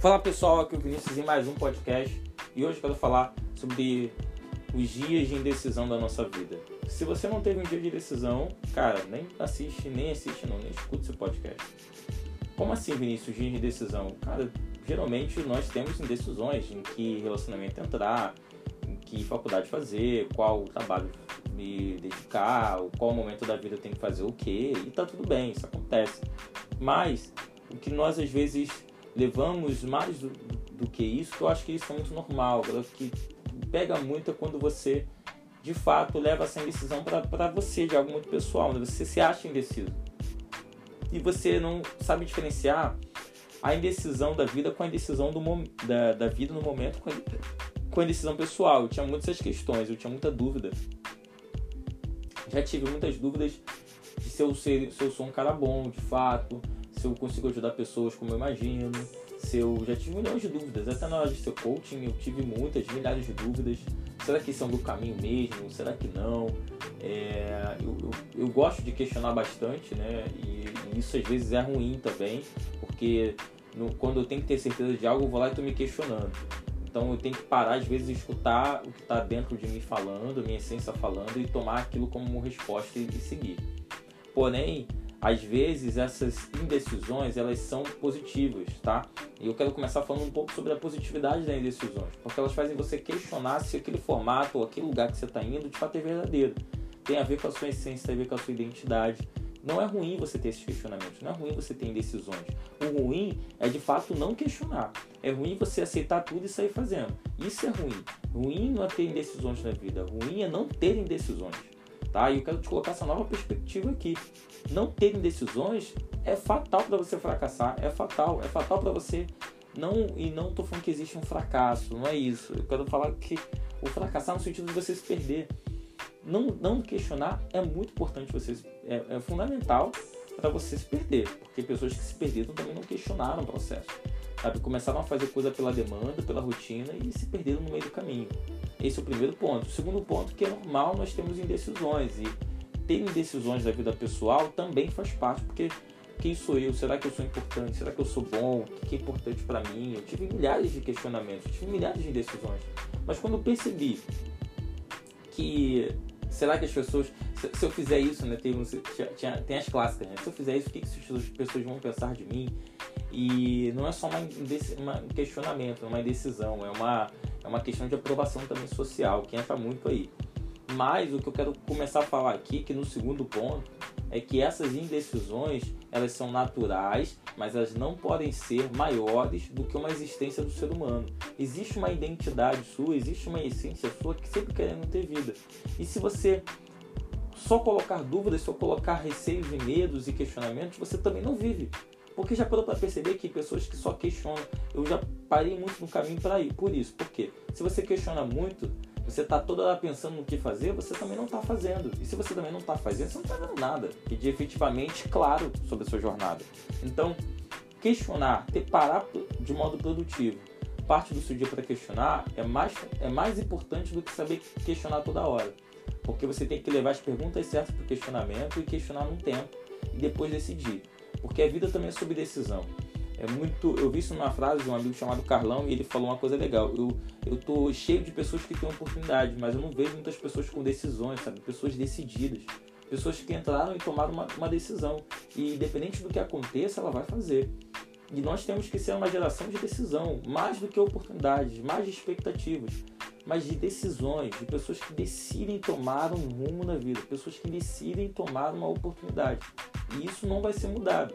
Fala pessoal, aqui é o Vinícius em mais um podcast e hoje quero falar sobre os dias de indecisão da nossa vida. Se você não teve um dia de decisão, cara, nem assiste, nem assiste não, nem escuta esse podcast. Como assim, Vinícius, dia de indecisão? Cara, geralmente nós temos indecisões em que relacionamento entrar, em que faculdade fazer, qual trabalho me dedicar, qual momento da vida eu tenho que fazer o quê, e tá tudo bem, isso acontece. Mas o que nós às vezes levamos mais do, do que isso, eu acho que isso é muito normal, que pega muito quando você de fato leva essa indecisão para você, de algo muito pessoal, né? você se acha indeciso. E você não sabe diferenciar a indecisão da vida com a indecisão do, da, da vida no momento com a, com a indecisão pessoal. Eu tinha muitas questões, eu tinha muita dúvida. Já tive muitas dúvidas de se eu, ser, se eu sou um cara bom, de fato, se eu consigo ajudar pessoas como eu imagino, se eu já tive milhões de dúvidas, até na hora de ser coaching eu tive muitas, milhares de dúvidas. Será que isso é do caminho mesmo? Será que não? É, eu, eu, eu, gosto de questionar bastante, né? E, e, isso às vezes é ruim também, porque no, quando eu tenho que ter certeza de algo, eu vou lá e estou me questionando. Então eu tenho que parar às vezes de escutar o que está dentro de mim falando, minha essência falando e tomar aquilo como resposta e, e seguir. Porém, às vezes essas indecisões elas são positivas, tá? E eu quero começar falando um pouco sobre a positividade das indecisões, porque elas fazem você questionar se aquele formato ou aquele lugar que você está indo de fato é verdadeiro. Tem a ver com a sua essência, tem a ver com a sua identidade. Não é ruim você ter esses questionamentos, não é ruim você ter indecisões. O ruim é de fato não questionar. É ruim você aceitar tudo e sair fazendo. Isso é ruim. Ruim não é ter indecisões na vida. Ruim é não ter indecisões tá? E eu quero te colocar essa nova perspectiva aqui. Não ter indecisões é fatal para você fracassar, é fatal, é fatal para você não e não tô falando que existe um fracasso, não é isso. Eu quero falar que o fracassar no sentido de você se perder. Não, não questionar é muito importante, você, é, é fundamental para você se perder, porque pessoas que se perderam também não questionaram o processo. Sabe? Começaram a fazer coisa pela demanda, pela rotina e se perderam no meio do caminho. Esse é o primeiro ponto. O segundo ponto que é normal nós temos indecisões e ter indecisões da vida pessoal também faz parte, porque quem sou eu? Será que eu sou importante? Será que eu sou bom? O que é importante para mim? Eu tive milhares de questionamentos, tive milhares de indecisões. Mas quando eu percebi que será que as pessoas se, eu fizer isso, né, tem, tinha, tem as clássicas, né? Se eu fizer isso, o que, que as pessoas vão pensar de mim? E não é só uma, um questionamento, uma indecisão, é uma, é uma questão de aprovação também social, que entra muito aí. Mas o que eu quero começar a falar aqui, que no segundo ponto, é que essas indecisões, elas são naturais, mas elas não podem ser maiores do que uma existência do ser humano. Existe uma identidade sua, existe uma essência sua que sempre querendo ter vida. E se você só colocar dúvidas, só colocar receios e medos e questionamentos, você também não vive. Porque já parou para perceber que pessoas que só questionam, eu já parei muito no caminho para ir. Por isso, porque se você questiona muito, você está toda hora pensando no que fazer, você também não está fazendo. E se você também não está fazendo, você não está vendo nada que de efetivamente claro sobre a sua jornada. Então, questionar, ter parar de modo produtivo, parte do seu dia para questionar é mais, é mais importante do que saber questionar toda hora. Porque você tem que levar as perguntas certas para o questionamento e questionar num tempo e depois decidir. Porque a vida também é sobre decisão. É muito, eu vi isso numa frase de um amigo chamado Carlão e ele falou uma coisa legal. Eu eu tô cheio de pessoas que têm oportunidade, mas eu não vejo muitas pessoas com decisões, sabe? Pessoas decididas, pessoas que entraram e tomaram uma, uma decisão e independente do que aconteça, ela vai fazer. E nós temos que ser uma geração de decisão, mais do que oportunidades, mais de expectativas mas de decisões, de pessoas que decidem tomar um rumo na vida, pessoas que decidem tomar uma oportunidade. E isso não vai ser mudado.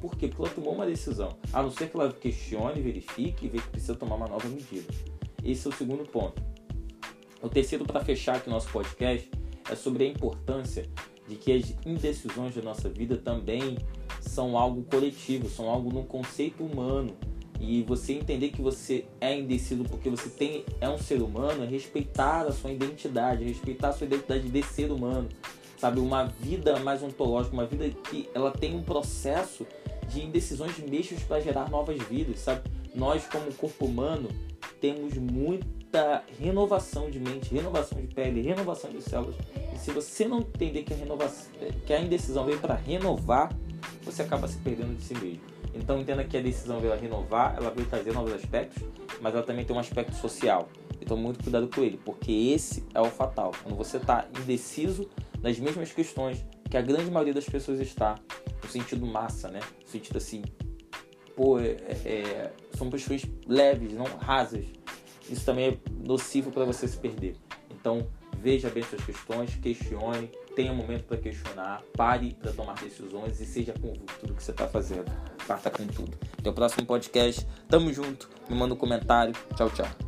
Por quê? Porque ela tomou uma decisão. A não ser que ela questione, verifique e veja que precisa tomar uma nova medida. Esse é o segundo ponto. O terceiro, para fechar aqui nosso podcast, é sobre a importância de que as indecisões da nossa vida também são algo coletivo, são algo no conceito humano e você entender que você é indeciso porque você tem é um ser humano, é respeitar a sua identidade, é respeitar a sua identidade de ser humano, sabe, uma vida mais ontológica, uma vida que ela tem um processo de indecisões mexos para gerar novas vidas, sabe? Nós como corpo humano temos muita renovação de mente, renovação de pele, renovação de células. E se você não entender que a renovação, que a indecisão veio para renovar, você acaba se perdendo de si mesmo. Então entenda que a decisão veio renovar, ela veio trazer novos aspectos, mas ela também tem um aspecto social. Então muito cuidado com ele, porque esse é o fatal. Quando você está indeciso nas mesmas questões que a grande maioria das pessoas está, no sentido massa, né? No sentido assim, pô, é, é, são pessoas leves, não rasas. Isso também é nocivo para você se perder. Então veja bem suas questões, questione, tenha um momento para questionar, pare para tomar decisões e seja convicto tudo que você está fazendo. Parta com tudo. Até o próximo podcast. Tamo junto. Me manda um comentário. Tchau, tchau.